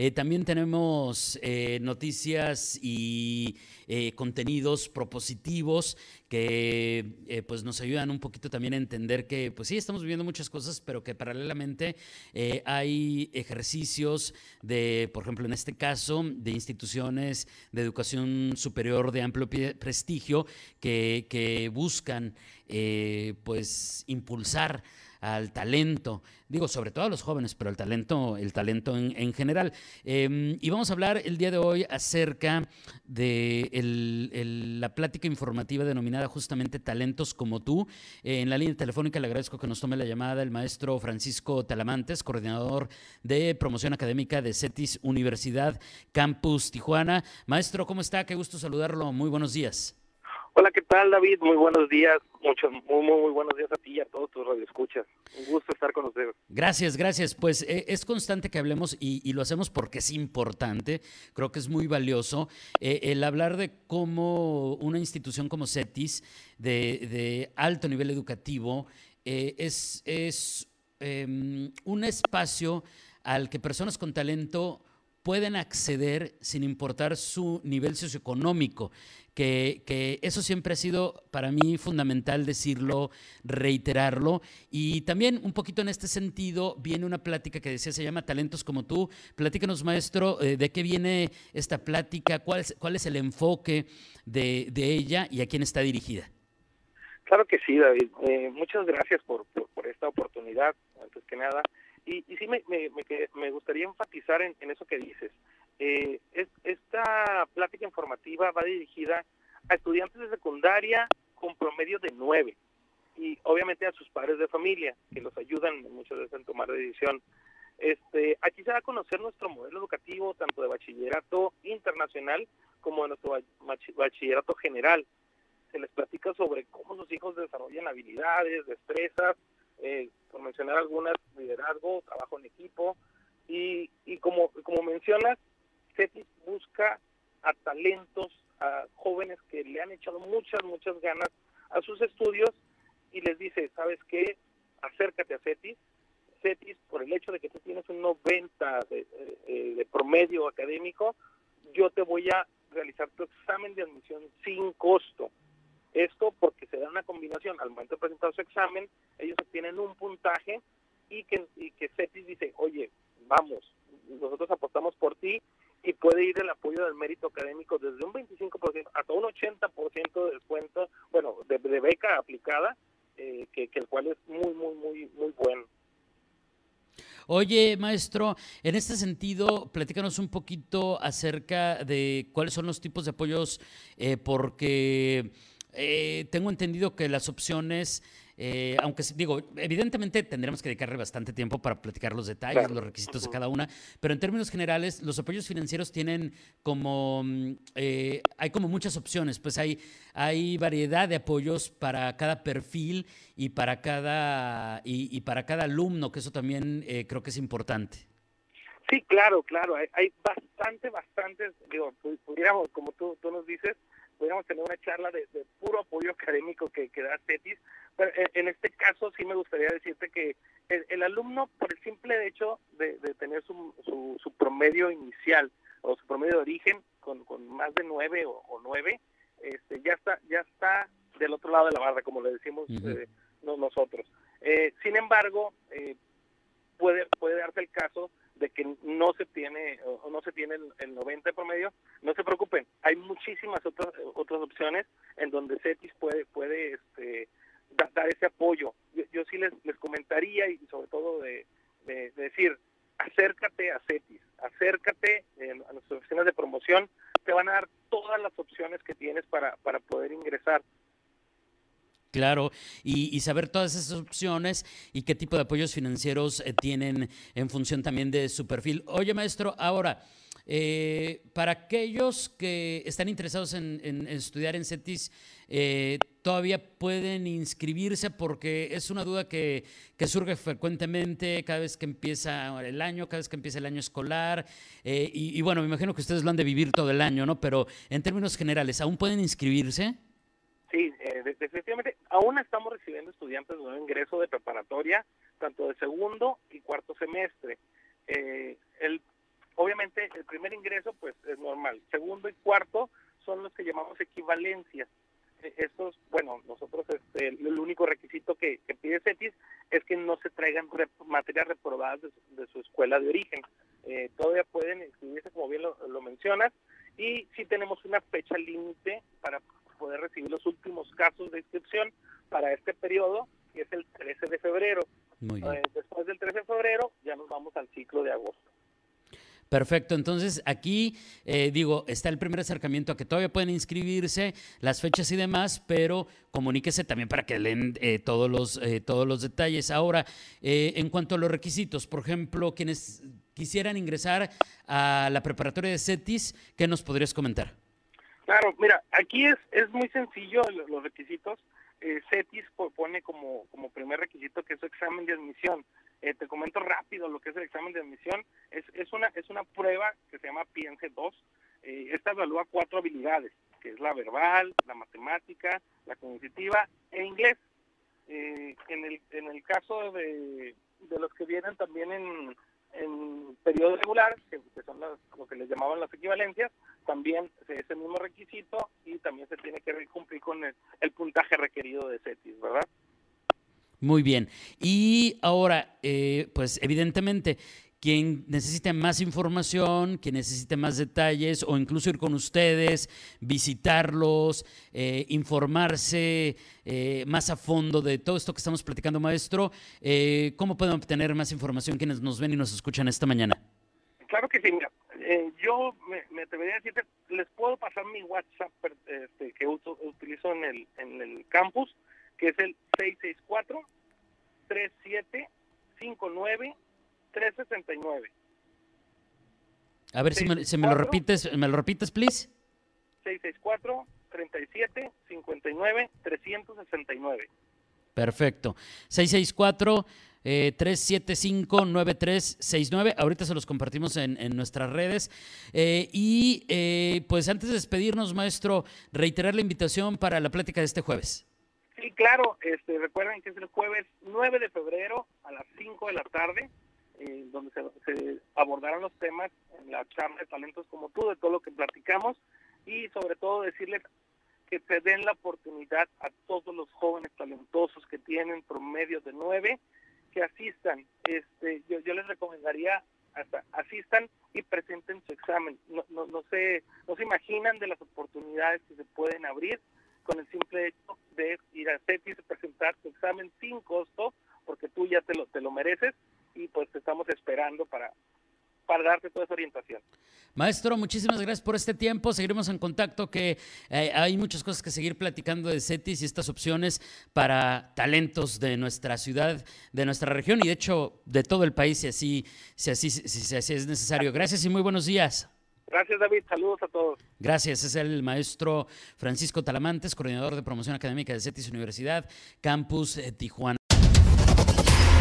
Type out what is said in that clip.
Eh, también tenemos eh, noticias y eh, contenidos propositivos que pues nos ayudan un poquito también a entender que, pues sí, estamos viviendo muchas cosas, pero que paralelamente hay ejercicios de, por ejemplo, en este caso, de instituciones de educación superior de amplio prestigio que, que buscan, pues, impulsar al talento, digo, sobre todo a los jóvenes, pero el talento, el talento en, general. Em, y vamos a hablar el día de hoy acerca de la plática informativa denominada justamente Talentos como tú. Eh, en la línea telefónica le agradezco que nos tome la llamada el maestro Francisco Talamantes, coordinador de promoción académica de CETIS Universidad Campus Tijuana. Maestro, ¿cómo está? Qué gusto saludarlo. Muy buenos días. Hola, ¿qué tal, David? Muy buenos días. Muchos, muy, muy, buenos días a ti y a todos tus radioescuchas. Un gusto estar con ustedes. Gracias, gracias. Pues eh, es constante que hablemos y, lo hacemos porque es importante. Creo que es muy valioso eh, el hablar de cómo una institución como CETIS, de, alto nivel educativo, eh, es, es em, un espacio al que personas con talento pueden acceder sin importar su nivel socioeconómico, que, eso siempre ha sido para mí fundamental decirlo, reiterarlo. Y también un poquito en este sentido viene una plática que decía, se llama Talentos como tú. Platícanos, maestro, eh, de qué viene esta plática, cuál es, cuál es el enfoque de, ella y a quién está dirigida. Claro que sí, David. Eh, muchas gracias por, por, esta oportunidad, antes que nada. Y, y sí me, me, me, gustaría enfatizar en, eso que dices. Eh, esta plática informativa va dirigida a estudiantes de secundaria con promedio de nueve y obviamente a sus padres de familia que los ayudan muchas veces en tomar decisión. Este, aquí se va a conocer nuestro modelo educativo tanto de bachillerato internacional como de nuestro bachillerato general. Se les platica sobre cómo sus hijos desarrollan habilidades, destrezas, eh, por mencionar algunas, liderazgo, trabajo en equipo, y, y como, como mencionas, CETIS busca a talentos, a jóvenes que le han echado muchas, muchas ganas a sus estudios y les dice, ¿sabes qué? Acércate a CETIS. CETIS, por el hecho de que tú tienes un 90 de, eh, de promedio académico, yo te voy a realizar tu examen de admisión sin costo. Esto porque se da una combinación, al momento de presentar su examen, ellos obtienen un puntaje y que, y que CETIS dice, oye, vamos, nosotros apostamos por ti y puede ir el apoyo del mérito académico desde un 25% hasta un 80% de descuento, bueno, de, beca aplicada, eh, que, que el cual es muy, muy, muy, muy bueno. Oye, maestro, en este sentido, platícanos un poquito acerca de cuáles son los tipos de apoyos, eh, porque eh, tengo entendido que las opciones, eh, aunque digo, evidentemente tendremos que dedicarle bastante tiempo para platicar los detalles, los requisitos de cada una, pero en términos generales, los apoyos financieros tienen como, mm, eh, hay como muchas opciones, pues hay, hay variedad de apoyos para cada perfil y para cada, y, para cada alumno, que eso también creo que es importante. Sí, claro, claro, hay, hay bastante, bastante, digo, pudiéramos, como tú, tú nos dices, pudiéramos tener una charla de, puro apoyo académico que, que da CETIS, pero en, este caso sí me gustaría decirte que el, alumno, por el simple hecho de, tener su, su, promedio inicial o su promedio de origen con, con más de nueve o, nueve, este, ya está ya está del otro lado de la barra, como le decimos eh, nosotros. Eh, sin embargo, eh, puede, puede darse el caso de que no se tiene o no se tiene el, 90 promedio, no se preocupen, hay muchísimas otras otras opciones en donde CETIS puede puede este, dar ese apoyo. Yo, sí les, les comentaría y sobre todo de, decir, acércate a CETIS, acércate a nuestras oficinas de promoción, te van a dar todas las opciones que tienes para, para poder ingresar. Claro, y, saber todas esas opciones y qué tipo de apoyos financieros eh, tienen en función también de su perfil. Oye, maestro, ahora, eh, para aquellos que están interesados en, estudiar en CETIS, eh, todavía pueden inscribirse porque es una duda que, surge frecuentemente cada vez que empieza el año, cada vez que empieza el año escolar. Eh, y, bueno, me imagino que ustedes lo han de vivir todo el año, ¿no? Pero en términos generales, ¿aún pueden inscribirse? Sí, eh, definitivamente. Aún estamos recibiendo estudiantes de nuevo ingreso de preparatoria, tanto de segundo y cuarto semestre. Eh, el, obviamente, el primer ingreso, pues es normal. Segundo y cuarto son los que llamamos equivalencias. E, estos, bueno, nosotros este, el único requisito que, pide CETIS es que no se traigan materias reprobadas de su, escuela de origen. Eh, todavía pueden inscribirse, como bien lo, lo mencionas, y sí tenemos una fecha límite para recibir los últimos casos de inscripción para este periodo, que es el 13 de febrero. Eh, después del 13 de febrero ya nos vamos al ciclo de agosto. Perfecto, entonces aquí eh, digo, está el primer acercamiento a que todavía pueden inscribirse, las fechas y demás, pero comuníquese también para que leen eh, todos, los, eh, todos los detalles. Ahora, en cuanto a los requisitos, por ejemplo, quienes quisieran ingresar a la preparatoria de CETIS, ¿qué nos podrías comentar? Claro, mira, aquí es, es muy sencillo los requisitos. CETIS pone como, como primer requisito que es su examen de admisión. Eh, te comento rápido lo que es el examen de admisión. Es, es, una, es una prueba que se llama Piense 2. Eh, esta evalúa cuatro habilidades, que es la verbal, la matemática, la cognitiva e inglés. Eh, en, el, en el caso de, de los que vienen también en, en periodo regular, que, son lo que les llamaban las equivalencias, también es el mismo requisito y también se tiene que cumplir con el, el puntaje requerido de CETIS, ¿verdad? Muy bien. Y ahora, eh, pues evidentemente, quien necesite más información, quien necesite más detalles o incluso ir con ustedes, visitarlos, eh, informarse eh, más a fondo de todo esto que estamos platicando, maestro, ¿cómo pueden obtener más información quienes nos ven y nos escuchan esta mañana? Claro que sí, mira, yo me, atrevería a decirte, les puedo pasar mi WhatsApp este, que utilizo en el, en el campus, que es el 664-3759-369. A ver si me, me, lo repites, ¿me lo repites, please? 664-3759-369. Perfecto. 664 375-9369. Ahorita se los compartimos en, nuestras redes. Eh, y eh, pues antes de despedirnos, maestro, reiterar la invitación para la plática de este jueves. Sí, claro, este, recuerden que es el jueves 9 de febrero a las 5 de la tarde, eh, donde se, abordarán los temas en la charla de talentos como tú, de todo lo que platicamos, y sobre todo decirles que se den la oportunidad a todos los jóvenes talentosos que tienen promedio de 9, que asistan. Este, yo, les recomendaría hasta asistan y presenten su examen. No, no, no, se, no se imaginan de las oportunidades que se pueden abrir con el simple hecho de ir a CETIS, presentar tu examen sin costo, porque tú ya te lo, te lo mereces y pues te estamos esperando para, para darte toda esa orientación. Maestro, muchísimas gracias por este tiempo. Seguiremos en contacto, que eh, hay muchas cosas que seguir platicando de CETIS y estas opciones para talentos de nuestra ciudad, de nuestra región y de hecho de todo el país, si así, si así, si así es necesario. Gracias y muy buenos días. Gracias, David. Saludos a todos. Gracias. Es el maestro Francisco Talamantes, coordinador de promoción académica de CETIS Universidad, Campus eh, Tijuana.